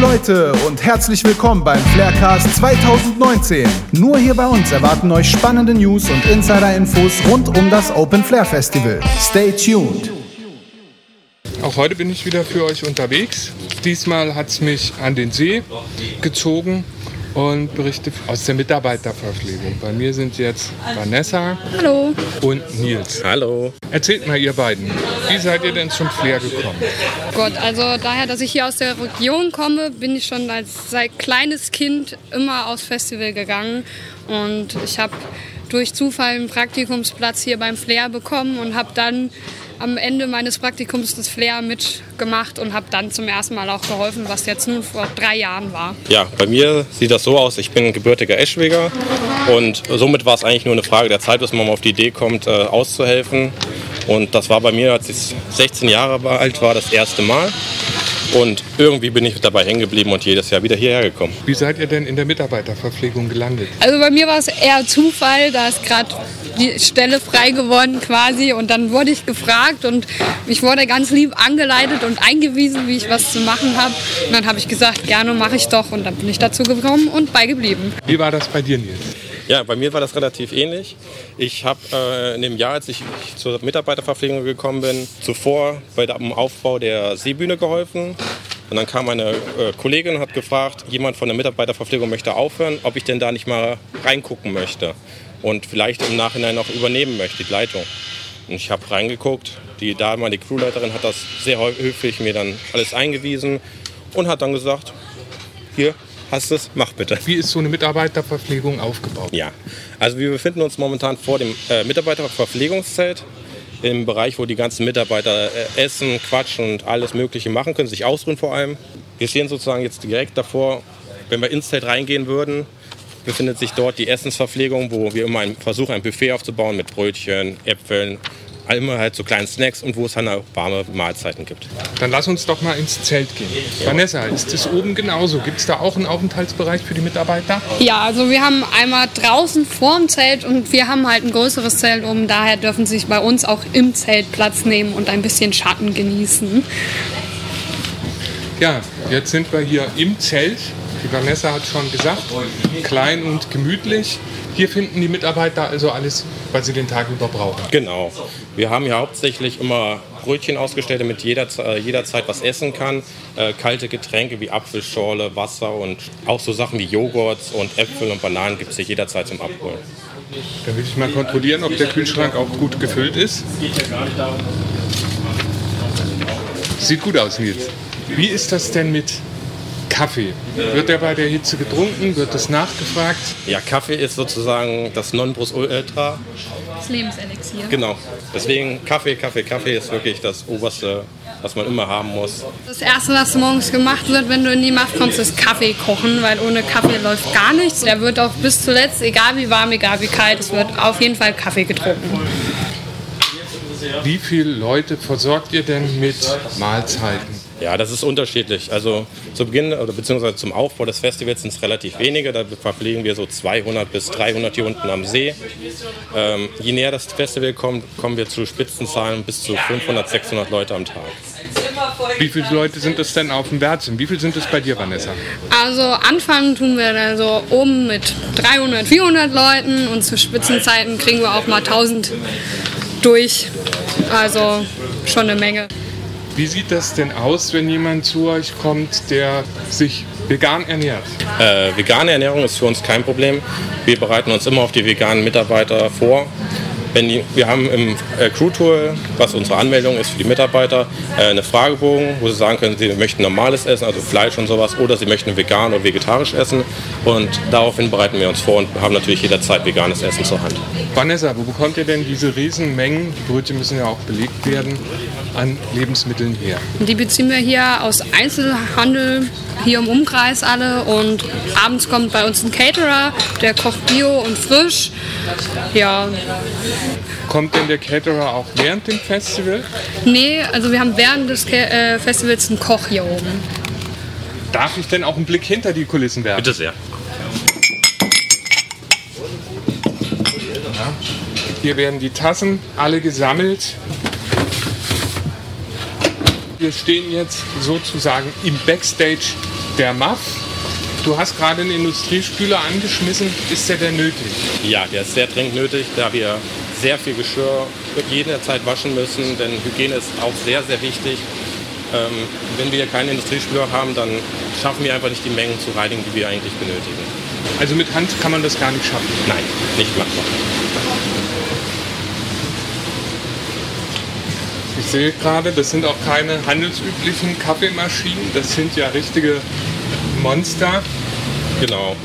Leute und herzlich willkommen beim Flaircast 2019. Nur hier bei uns erwarten euch spannende News und Insider-Infos rund um das Open Flair Festival. Stay tuned. Auch heute bin ich wieder für euch unterwegs. Diesmal hat es mich an den See gezogen und berichte aus der Mitarbeiterverpflegung. Bei mir sind jetzt Vanessa Hallo. und Nils. Hallo. Erzählt mal ihr beiden, wie seid ihr denn zum Flair gekommen? Gott, also daher, dass ich hier aus der Region komme, bin ich schon als seit kleines Kind immer aufs Festival gegangen und ich habe durch Zufall einen Praktikumsplatz hier beim Flair bekommen und habe dann am Ende meines Praktikums das Flair mitgemacht und habe dann zum ersten Mal auch geholfen, was jetzt nun vor drei Jahren war. Ja, bei mir sieht das so aus, ich bin gebürtiger Eschweger und somit war es eigentlich nur eine Frage der Zeit, bis man mal auf die Idee kommt, äh, auszuhelfen. Und das war bei mir, als ich 16 Jahre alt war, das erste Mal. Und irgendwie bin ich dabei hängen geblieben und jedes Jahr wieder hierher gekommen. Wie seid ihr denn in der Mitarbeiterverpflegung gelandet? Also bei mir war es eher Zufall, da ist gerade die Stelle frei geworden quasi und dann wurde ich gefragt und ich wurde ganz lieb angeleitet und eingewiesen, wie ich was zu machen habe. Und dann habe ich gesagt, gerne mache ich doch und dann bin ich dazu gekommen und beigeblieben. Wie war das bei dir, Nils? Ja, bei mir war das relativ ähnlich. Ich habe äh, in dem Jahr, als ich zur Mitarbeiterverpflegung gekommen bin, zuvor bei dem Aufbau der Seebühne geholfen. Und dann kam eine äh, Kollegin und hat gefragt, jemand von der Mitarbeiterverpflegung möchte aufhören, ob ich denn da nicht mal reingucken möchte und vielleicht im Nachhinein auch übernehmen möchte, die Leitung. Und ich habe reingeguckt, die damalige Crewleiterin hat das sehr höflich mir dann alles eingewiesen und hat dann gesagt, hier, hast du es, mach bitte. Wie ist so eine Mitarbeiterverpflegung aufgebaut? Ja, also wir befinden uns momentan vor dem äh, Mitarbeiterverpflegungszelt im Bereich, wo die ganzen Mitarbeiter äh, essen, quatschen und alles Mögliche machen können, sich ausruhen vor allem. Wir stehen sozusagen jetzt direkt davor, wenn wir ins Zelt reingehen würden, befindet sich dort die Essensverpflegung, wo wir immer versuchen, ein Buffet aufzubauen mit Brötchen, Äpfeln, immer halt so kleinen Snacks und wo es dann auch warme Mahlzeiten gibt. Dann lass uns doch mal ins Zelt gehen. Vanessa, ist das oben genauso? Gibt es da auch einen Aufenthaltsbereich für die Mitarbeiter? Ja, also wir haben einmal draußen vorm Zelt und wir haben halt ein größeres Zelt oben. Daher dürfen sie sich bei uns auch im Zelt Platz nehmen und ein bisschen Schatten genießen. Ja, jetzt sind wir hier im Zelt. Die Vanessa hat schon gesagt, klein und gemütlich. Hier finden die Mitarbeiter also alles, was sie den Tag über brauchen. Genau. Wir haben hier hauptsächlich immer Brötchen ausgestellt, damit jeder äh, jederzeit was essen kann. Äh, kalte Getränke wie Apfelschorle, Wasser und auch so Sachen wie Joghurts und Äpfel und Bananen gibt es hier jederzeit zum Abholen. Dann will ich mal kontrollieren, ob der Kühlschrank auch gut gefüllt ist. Sieht gut aus, Nils. Wie ist das denn mit Kaffee? Wird der bei der Hitze getrunken? Wird das nachgefragt? Ja, Kaffee ist sozusagen das Nonplusultra. Das Lebenselixier. Genau. Deswegen Kaffee, Kaffee, Kaffee ist wirklich das Oberste, was man immer haben muss. Das erste, was morgens gemacht wird, wenn du in die Macht kommst, ist Kaffee kochen, weil ohne Kaffee läuft gar nichts. Der wird auch bis zuletzt, egal wie warm, egal wie kalt, es wird auf jeden Fall Kaffee getrunken. Wie viele Leute versorgt ihr denn mit Mahlzeiten? Ja, das ist unterschiedlich. Also zu Beginn oder beziehungsweise zum Aufbau des Festivals sind es relativ wenige. Da verpflegen wir so 200 bis 300 hier unten am See. Ähm, je näher das Festival kommt, kommen wir zu Spitzenzahlen bis zu 500, 600 Leute am Tag. Wie viele Leute sind es denn auf dem Wärtsim? Wie viele sind es bei dir, Vanessa? Also anfangen tun wir dann so oben mit 300, 400 Leuten und zu Spitzenzeiten kriegen wir auch mal 1000 durch. Also schon eine Menge. Wie sieht das denn aus, wenn jemand zu euch kommt, der sich vegan ernährt? Äh, vegane Ernährung ist für uns kein Problem. Wir bereiten uns immer auf die veganen Mitarbeiter vor. Wenn die, wir haben im äh, Crew-Tool, was unsere Anmeldung ist für die Mitarbeiter, äh, eine Fragebogen, wo sie sagen können, sie möchten normales Essen, also Fleisch und sowas, oder sie möchten vegan oder vegetarisch essen. Und daraufhin bereiten wir uns vor und haben natürlich jederzeit veganes Essen zur Hand. Vanessa, wo bekommt ihr denn diese Riesenmengen, die Brötchen müssen ja auch belegt werden, an Lebensmitteln her? Die beziehen wir hier aus Einzelhandel, hier im Umkreis alle. Und abends kommt bei uns ein Caterer, der kocht bio und frisch. Ja, Kommt denn der Caterer auch während dem Festival? nee, also wir haben während des äh, Festivals einen Koch hier oben. Darf ich denn auch einen Blick hinter die Kulissen werfen? Bitte sehr. Hier werden die Tassen alle gesammelt. Wir stehen jetzt sozusagen im Backstage Der Muff, du hast gerade einen Industriespüler angeschmissen. Ist der denn nötig? Ja, der ist sehr dringend nötig, da wir sehr viel Geschirr jederzeit waschen müssen, denn Hygiene ist auch sehr, sehr wichtig. Ähm, wenn wir keinen Industriespüler haben, dann schaffen wir einfach nicht die Mengen zu reinigen, die wir eigentlich benötigen. Also mit Hand kann man das gar nicht schaffen. Nein, nicht machbar. Ich sehe gerade, das sind auch keine handelsüblichen Kaffeemaschinen. Das sind ja richtige Monster. Genau.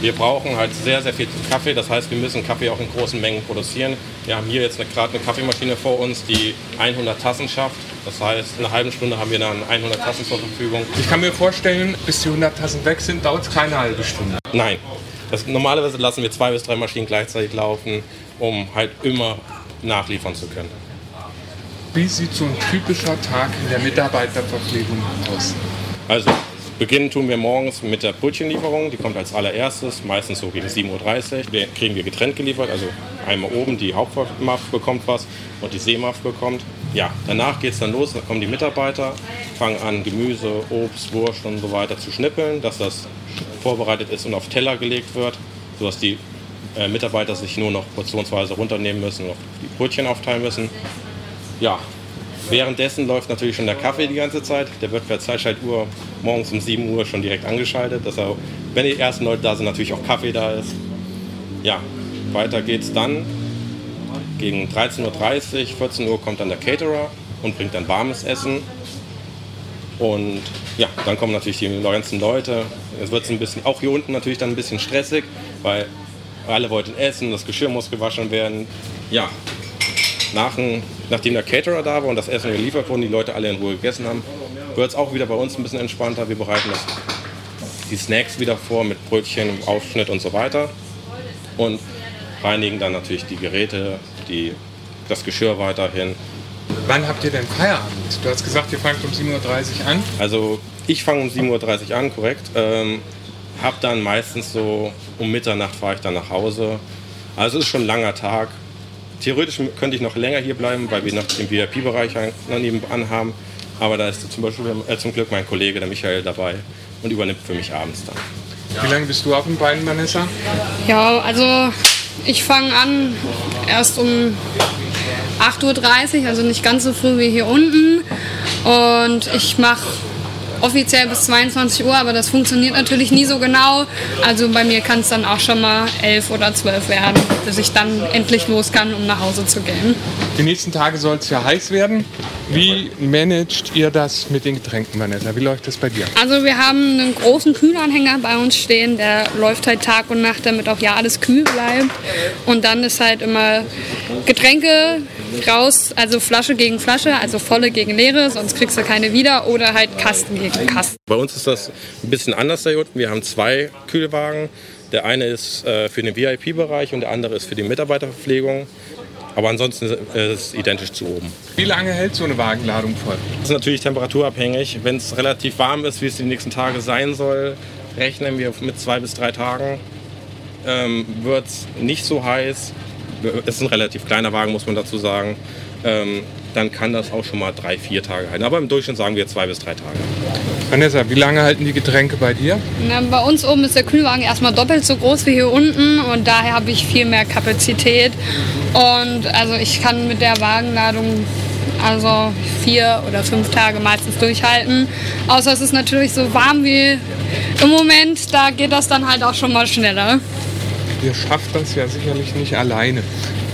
Wir brauchen halt sehr, sehr viel Kaffee. Das heißt, wir müssen Kaffee auch in großen Mengen produzieren. Wir haben hier jetzt gerade eine Kaffeemaschine vor uns, die 100 Tassen schafft. Das heißt, in einer halben Stunde haben wir dann 100 Tassen zur Verfügung. Ich kann mir vorstellen, bis die 100 Tassen weg sind, dauert es keine halbe Stunde. Nein. Das, normalerweise lassen wir zwei bis drei Maschinen gleichzeitig laufen, um halt immer nachliefern zu können. Wie sieht so ein typischer Tag in der Mitarbeiterverpflegung aus? Also, beginnen tun wir morgens mit der Brötchenlieferung. Die kommt als allererstes, meistens so gegen 7.30 Uhr. Wir kriegen wir getrennt geliefert. Also einmal oben die Hauptmaff bekommt was und die Seemaff bekommt. Ja, danach geht es dann los, dann kommen die Mitarbeiter, fangen an Gemüse, Obst, Wurst und so weiter zu schnippeln, dass das vorbereitet ist und auf Teller gelegt wird, sodass die äh, Mitarbeiter sich nur noch portionsweise runternehmen müssen und die Brötchen aufteilen müssen. Ja, währenddessen läuft natürlich schon der Kaffee die ganze Zeit. Der wird per Zeitschaltuhr morgens um 7 Uhr schon direkt angeschaltet, dass er, wenn die ersten Leute da sind, natürlich auch Kaffee da ist. Ja, weiter geht's dann. Gegen 13.30 Uhr, 14 Uhr kommt dann der Caterer und bringt dann warmes Essen. Und ja, dann kommen natürlich die ganzen Leute. Es wird ein bisschen, auch hier unten natürlich dann ein bisschen stressig, weil alle wollten essen, das Geschirr muss gewaschen werden. Ja, nach, nachdem der Caterer da war und das Essen geliefert wurde, die Leute alle in Ruhe gegessen haben, wird es auch wieder bei uns ein bisschen entspannter. Wir bereiten das, die Snacks wieder vor mit Brötchen, Aufschnitt und so weiter. Und reinigen dann natürlich die Geräte, die, das Geschirr weiterhin. Wann habt ihr denn Feierabend? Du hast gesagt, ihr fangt um 7.30 Uhr an. Also ich fange um 7.30 Uhr an, korrekt. Ähm, hab dann meistens so um Mitternacht fahre ich dann nach Hause. Also es ist schon ein langer Tag. Theoretisch könnte ich noch länger hier bleiben, weil wir noch den VIP-Bereich nebenan haben. Aber da ist zum Beispiel äh, zum Glück mein Kollege, der Michael, dabei und übernimmt für mich abends dann. Wie lange bist du auf den Beinen, Vanessa? Ja, also ich fange an erst um 8.30 Uhr, also nicht ganz so früh wie hier unten. Und ich mache offiziell bis 22 Uhr, aber das funktioniert natürlich nie so genau. Also bei mir kann es dann auch schon mal 11 oder 12 werden, bis ich dann endlich los kann, um nach Hause zu gehen. Die nächsten Tage soll es ja heiß werden. Wie managt ihr das mit den Getränken, Vanessa? Wie läuft das bei dir? Also wir haben einen großen Kühlanhänger bei uns stehen, der läuft halt Tag und Nacht, damit auch ja alles kühl bleibt. Und dann ist halt immer Getränke raus, also Flasche gegen Flasche, also volle gegen leere, sonst kriegst du keine wieder oder halt Kasten gegen Kasten. Bei uns ist das ein bisschen anders da unten. Wir haben zwei Kühlwagen. Der eine ist äh, für den VIP-Bereich und der andere ist für die Mitarbeiterverpflegung. Aber ansonsten ist es identisch zu oben. Wie lange hält so eine Wagenladung voll? Das ist natürlich temperaturabhängig. Wenn es relativ warm ist, wie es die nächsten Tage sein soll, rechnen wir mit zwei bis drei Tagen. Ähm, Wird es nicht so heiß, es ist ein relativ kleiner Wagen, muss man dazu sagen, ähm, dann kann das auch schon mal drei, vier Tage halten. Aber im Durchschnitt sagen wir zwei bis drei Tage. Vanessa, wie lange halten die Getränke bei dir? Na, bei uns oben ist der Kühlwagen erstmal doppelt so groß wie hier unten und daher habe ich viel mehr Kapazität. Und also ich kann mit der Wagenladung also vier oder fünf Tage meistens durchhalten. Außer es ist natürlich so warm wie im Moment, da geht das dann halt auch schon mal schneller. Ihr schafft das ja sicherlich nicht alleine.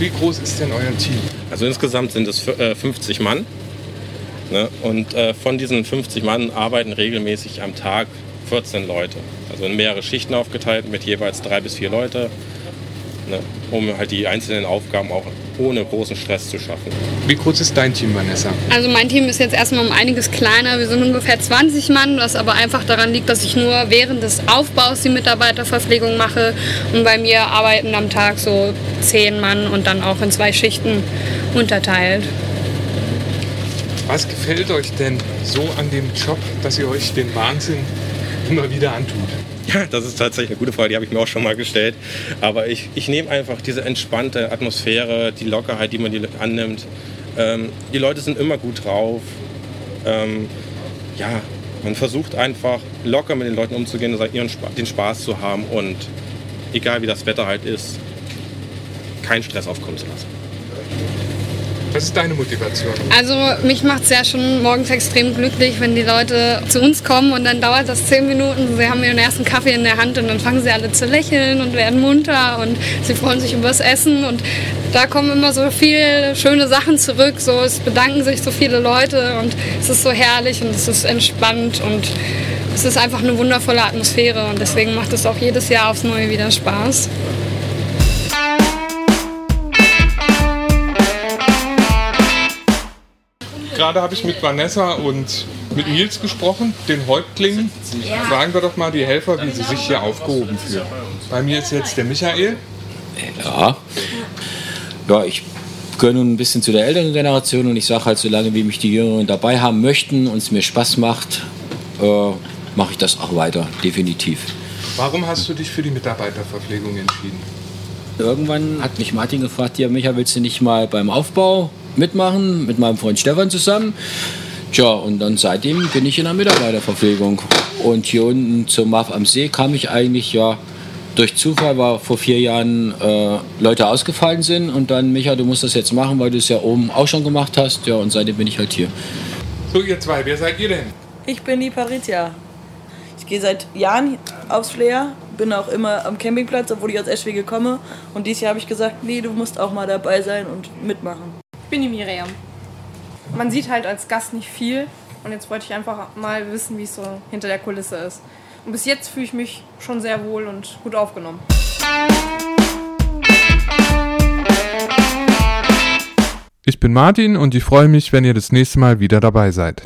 Wie groß ist denn euer Team? Also insgesamt sind es 50 äh, Mann. Ne? Und äh, von diesen 50 Mann arbeiten regelmäßig am Tag 14 Leute. Also in mehrere Schichten aufgeteilt mit jeweils drei bis vier Leute, ne? um halt die einzelnen Aufgaben auch ohne großen Stress zu schaffen. Wie groß ist dein Team, Vanessa? Also mein Team ist jetzt erstmal um einiges kleiner. Wir sind ungefähr 20 Mann, was aber einfach daran liegt, dass ich nur während des Aufbaus die Mitarbeiterverpflegung mache. Und bei mir arbeiten am Tag so 10 Mann und dann auch in zwei Schichten unterteilt. Was gefällt euch denn so an dem Job, dass ihr euch den Wahnsinn immer wieder antut? Ja, das ist tatsächlich eine gute Frage, die habe ich mir auch schon mal gestellt. Aber ich, ich nehme einfach diese entspannte Atmosphäre, die Lockerheit, die man die annimmt. Ähm, die Leute sind immer gut drauf. Ähm, ja, Man versucht einfach locker mit den Leuten umzugehen, ihren den Spaß zu haben und egal wie das Wetter halt ist, keinen Stress aufkommen zu lassen. Was ist deine Motivation? Also mich macht es ja schon morgens extrem glücklich, wenn die Leute zu uns kommen und dann dauert das zehn Minuten. Sie haben ihren ersten Kaffee in der Hand und dann fangen sie alle zu lächeln und werden munter und sie freuen sich über das Essen und da kommen immer so viele schöne Sachen zurück. So es bedanken sich so viele Leute und es ist so herrlich und es ist entspannt und es ist einfach eine wundervolle Atmosphäre und deswegen macht es auch jedes Jahr aufs Neue wieder Spaß. Gerade habe ich mit Vanessa und mit Nils gesprochen, den Häuptlingen. Fragen wir doch mal die Helfer, wie sie sich hier aufgehoben fühlen. Bei mir ist jetzt der Michael. Ja, ja ich gehöre nun ein bisschen zu der älteren Generation und ich sage halt, solange wie mich die Jüngeren dabei haben möchten und es mir Spaß macht, äh, mache ich das auch weiter, definitiv. Warum hast du dich für die Mitarbeiterverpflegung entschieden? Irgendwann hat mich Martin gefragt, ja Micha, willst du nicht mal beim Aufbau mitmachen mit meinem Freund Stefan zusammen? Tja, und dann seitdem bin ich in der Mitarbeiterverpflegung. Und hier unten zum MAF am See kam ich eigentlich ja durch Zufall, weil vor vier Jahren äh, Leute ausgefallen sind. Und dann, Micha, du musst das jetzt machen, weil du es ja oben auch schon gemacht hast. Ja, und seitdem bin ich halt hier. So, ihr zwei, wer seid ihr denn? Ich bin die Paritia. Ich gehe seit Jahren aufs Flair, bin auch immer am Campingplatz, obwohl ich aus Eschwege komme. Und dieses Jahr habe ich gesagt, nee, du musst auch mal dabei sein und mitmachen. Ich bin die Miriam. Man sieht halt als Gast nicht viel und jetzt wollte ich einfach mal wissen, wie es so hinter der Kulisse ist. Und bis jetzt fühle ich mich schon sehr wohl und gut aufgenommen. Ich bin Martin und ich freue mich, wenn ihr das nächste Mal wieder dabei seid.